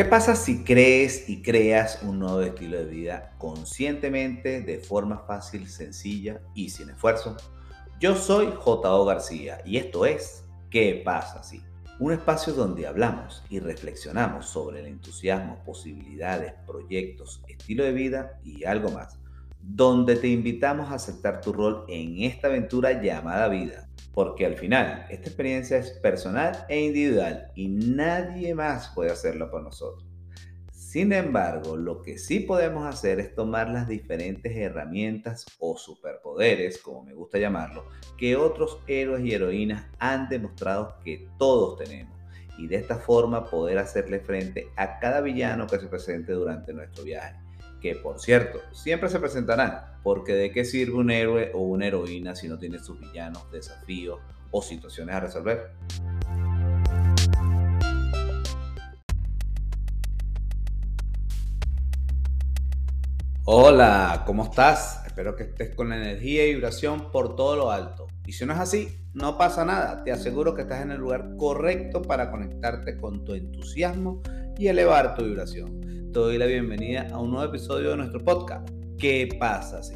¿Qué pasa si crees y creas un nuevo estilo de vida conscientemente, de forma fácil, sencilla y sin esfuerzo? Yo soy J.O. García y esto es ¿Qué pasa si? Un espacio donde hablamos y reflexionamos sobre el entusiasmo, posibilidades, proyectos, estilo de vida y algo más. Donde te invitamos a aceptar tu rol en esta aventura llamada vida. Porque al final esta experiencia es personal e individual y nadie más puede hacerlo por nosotros. Sin embargo, lo que sí podemos hacer es tomar las diferentes herramientas o superpoderes, como me gusta llamarlo, que otros héroes y heroínas han demostrado que todos tenemos. Y de esta forma poder hacerle frente a cada villano que se presente durante nuestro viaje que por cierto, siempre se presentarán, porque de qué sirve un héroe o una heroína si no tiene sus villanos, desafíos o situaciones a resolver. Hola, ¿cómo estás? Espero que estés con la energía y vibración por todo lo alto. Y si no es así, no pasa nada. Te aseguro que estás en el lugar correcto para conectarte con tu entusiasmo y elevar tu vibración. Te doy la bienvenida a un nuevo episodio de nuestro podcast. ¿Qué pasa si?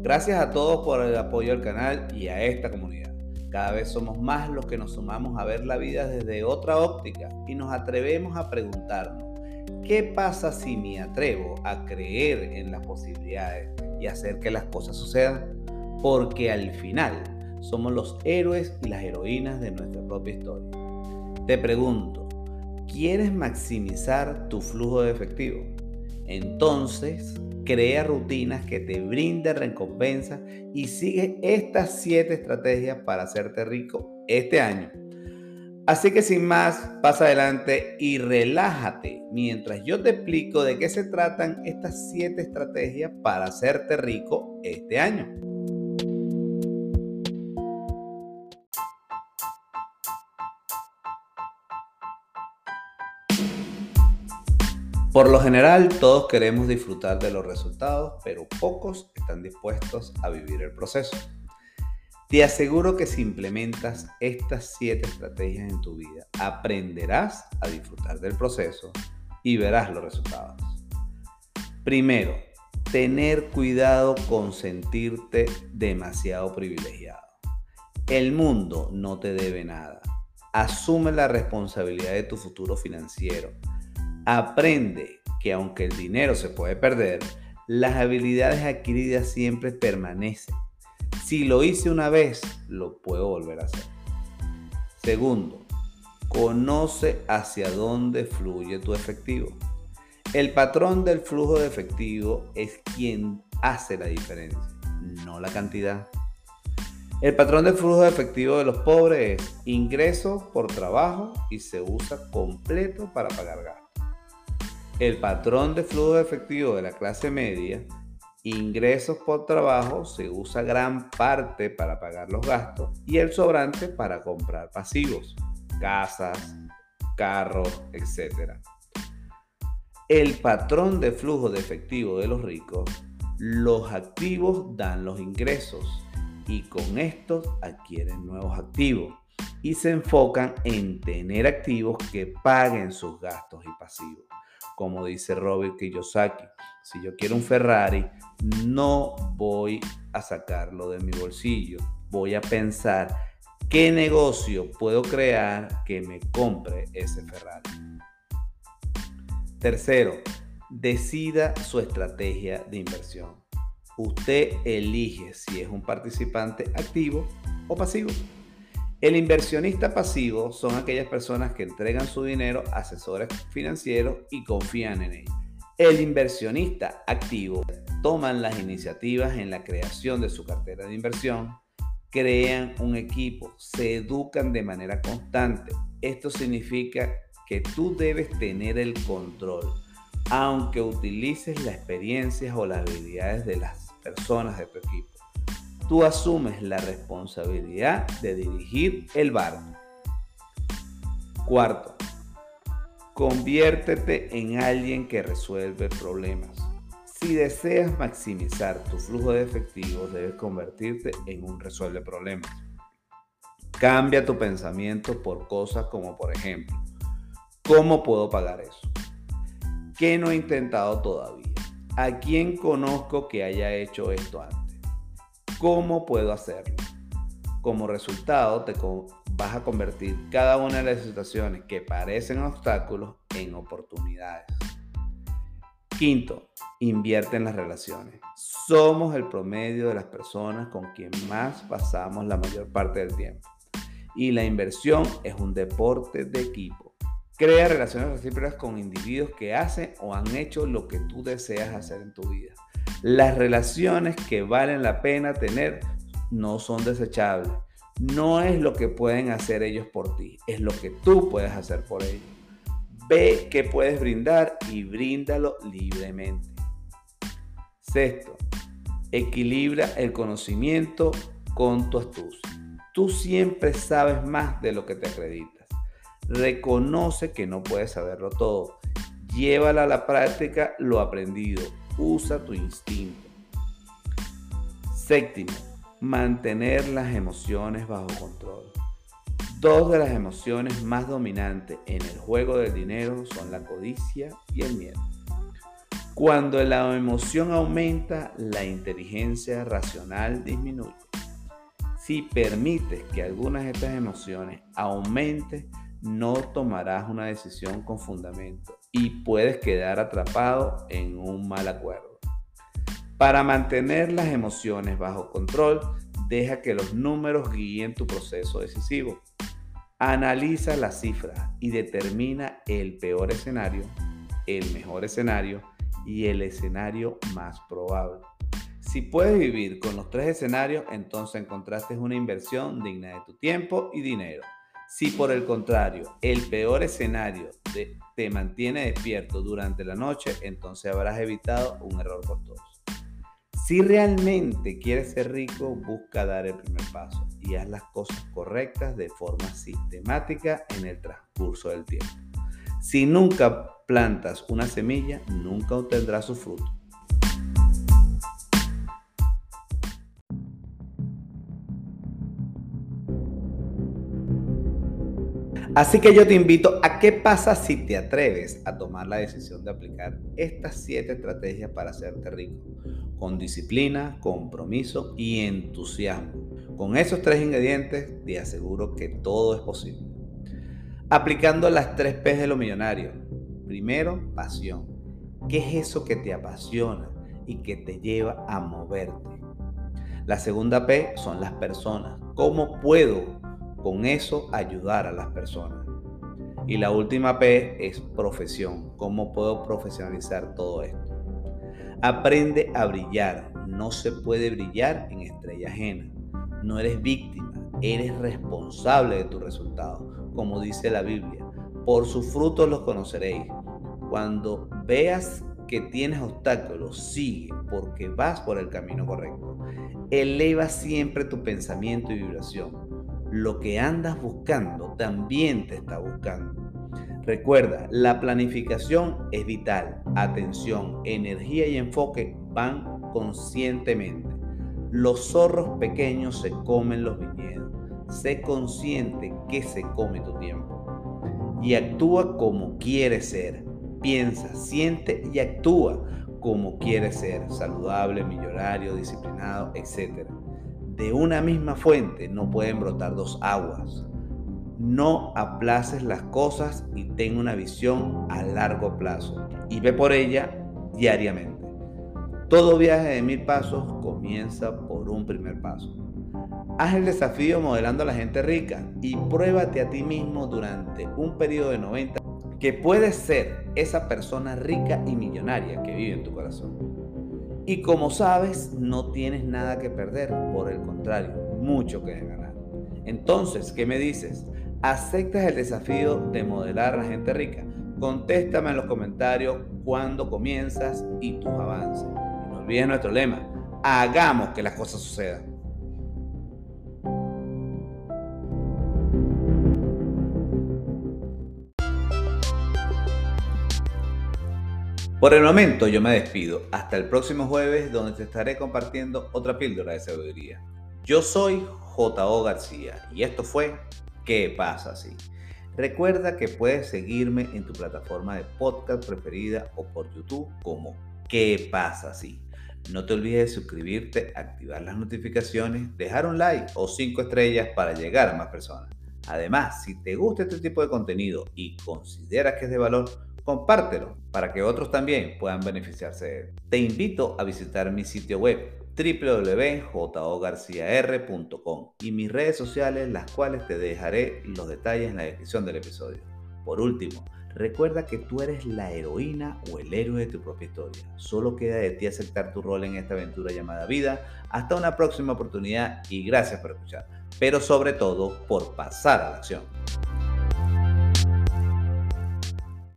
Gracias a todos por el apoyo al canal y a esta comunidad. Cada vez somos más los que nos sumamos a ver la vida desde otra óptica y nos atrevemos a preguntarnos, ¿qué pasa si me atrevo a creer en las posibilidades y hacer que las cosas sucedan? Porque al final somos los héroes y las heroínas de nuestra propia historia. Te pregunto, ¿Quieres maximizar tu flujo de efectivo? Entonces, crea rutinas que te brinden recompensa y sigue estas siete estrategias para hacerte rico este año. Así que sin más, pasa adelante y relájate mientras yo te explico de qué se tratan estas siete estrategias para hacerte rico este año. Por lo general, todos queremos disfrutar de los resultados, pero pocos están dispuestos a vivir el proceso. Te aseguro que si implementas estas siete estrategias en tu vida, aprenderás a disfrutar del proceso y verás los resultados. Primero, tener cuidado con sentirte demasiado privilegiado. El mundo no te debe nada. Asume la responsabilidad de tu futuro financiero Aprende que aunque el dinero se puede perder, las habilidades adquiridas siempre permanecen. Si lo hice una vez, lo puedo volver a hacer. Segundo, conoce hacia dónde fluye tu efectivo. El patrón del flujo de efectivo es quien hace la diferencia, no la cantidad. El patrón del flujo de efectivo de los pobres es ingreso por trabajo y se usa completo para pagar gastos. El patrón de flujo efectivo de la clase media, ingresos por trabajo, se usa gran parte para pagar los gastos y el sobrante para comprar pasivos, casas, carros, etc. El patrón de flujo de efectivo de los ricos, los activos dan los ingresos y con estos adquieren nuevos activos y se enfocan en tener activos que paguen sus gastos y pasivos como dice Robert Kiyosaki. Si yo quiero un Ferrari, no voy a sacarlo de mi bolsillo. Voy a pensar qué negocio puedo crear que me compre ese Ferrari. Tercero, decida su estrategia de inversión. Usted elige si es un participante activo o pasivo. El inversionista pasivo son aquellas personas que entregan su dinero a asesores financieros y confían en ellos. El inversionista activo toman las iniciativas en la creación de su cartera de inversión, crean un equipo, se educan de manera constante. Esto significa que tú debes tener el control, aunque utilices las experiencias o las habilidades de las personas de tu equipo tú asumes la responsabilidad de dirigir el barco. Cuarto, conviértete en alguien que resuelve problemas. Si deseas maximizar tu flujo de efectivo, debes convertirte en un resuelve problemas. Cambia tu pensamiento por cosas como, por ejemplo, ¿cómo puedo pagar eso? ¿Qué no he intentado todavía? ¿A quién conozco que haya hecho esto antes? ¿Cómo puedo hacerlo? Como resultado, te vas a convertir cada una de las situaciones que parecen obstáculos en oportunidades. Quinto, invierte en las relaciones. Somos el promedio de las personas con quien más pasamos la mayor parte del tiempo. Y la inversión es un deporte de equipo. Crea relaciones recíprocas con individuos que hacen o han hecho lo que tú deseas hacer en tu vida. Las relaciones que valen la pena tener no son desechables. No es lo que pueden hacer ellos por ti, es lo que tú puedes hacer por ellos. Ve qué puedes brindar y bríndalo libremente. Sexto, equilibra el conocimiento con tu astucia. Tú siempre sabes más de lo que te acreditas. Reconoce que no puedes saberlo todo. Llévala a la práctica lo aprendido. Usa tu instinto. Séptimo, mantener las emociones bajo control. Dos de las emociones más dominantes en el juego del dinero son la codicia y el miedo. Cuando la emoción aumenta, la inteligencia racional disminuye. Si permites que algunas de estas emociones aumenten, no tomarás una decisión con fundamento y puedes quedar atrapado en un mal acuerdo. Para mantener las emociones bajo control, deja que los números guíen tu proceso decisivo. Analiza las cifras y determina el peor escenario, el mejor escenario y el escenario más probable. Si puedes vivir con los tres escenarios, entonces encontraste una inversión digna de tu tiempo y dinero. Si por el contrario, el peor escenario te mantiene despierto durante la noche, entonces habrás evitado un error costoso. Si realmente quieres ser rico, busca dar el primer paso y haz las cosas correctas de forma sistemática en el transcurso del tiempo. Si nunca plantas una semilla, nunca obtendrás su fruto. Así que yo te invito a qué pasa si te atreves a tomar la decisión de aplicar estas siete estrategias para hacerte rico, con disciplina, compromiso y entusiasmo. Con esos tres ingredientes te aseguro que todo es posible. Aplicando las tres P de lo millonario. Primero, pasión. ¿Qué es eso que te apasiona y que te lleva a moverte? La segunda P son las personas. ¿Cómo puedo con eso ayudar a las personas. Y la última P es profesión. ¿Cómo puedo profesionalizar todo esto? Aprende a brillar. No se puede brillar en estrella ajena. No eres víctima, eres responsable de tu resultado, como dice la Biblia. Por sus frutos los conoceréis. Cuando veas que tienes obstáculos, sigue porque vas por el camino correcto. Eleva siempre tu pensamiento y vibración lo que andas buscando también te está buscando. Recuerda, la planificación es vital. Atención, energía y enfoque van conscientemente. Los zorros pequeños se comen los viñedos. Sé consciente que se come tu tiempo. Y actúa como quieres ser. Piensa, siente y actúa como quieres ser. Saludable, millonario, disciplinado, etc de una misma fuente no pueden brotar dos aguas. No aplaces las cosas y ten una visión a largo plazo y ve por ella diariamente. Todo viaje de mil pasos comienza por un primer paso. Haz el desafío modelando a la gente rica y pruébate a ti mismo durante un periodo de 90 que puedes ser esa persona rica y millonaria que vive en tu corazón. Y como sabes, no tienes nada que perder, por el contrario, mucho que ganar. Entonces, ¿qué me dices? ¿Aceptas el desafío de modelar a la gente rica? Contéstame en los comentarios cuándo comienzas y tus avances. No olvides nuestro lema, hagamos que las cosas sucedan. Por el momento yo me despido. Hasta el próximo jueves donde te estaré compartiendo otra píldora de sabiduría. Yo soy J.O. García y esto fue ¿Qué pasa así? Recuerda que puedes seguirme en tu plataforma de podcast preferida o por YouTube como ¿Qué pasa si? No te olvides de suscribirte, activar las notificaciones, dejar un like o cinco estrellas para llegar a más personas. Además, si te gusta este tipo de contenido y consideras que es de valor, compártelo para que otros también puedan beneficiarse de él. Te invito a visitar mi sitio web www.jogarciar.com y mis redes sociales, las cuales te dejaré los detalles en la descripción del episodio. Por último, recuerda que tú eres la heroína o el héroe de tu propia historia. Solo queda de ti aceptar tu rol en esta aventura llamada vida. Hasta una próxima oportunidad y gracias por escuchar, pero sobre todo por pasar a la acción.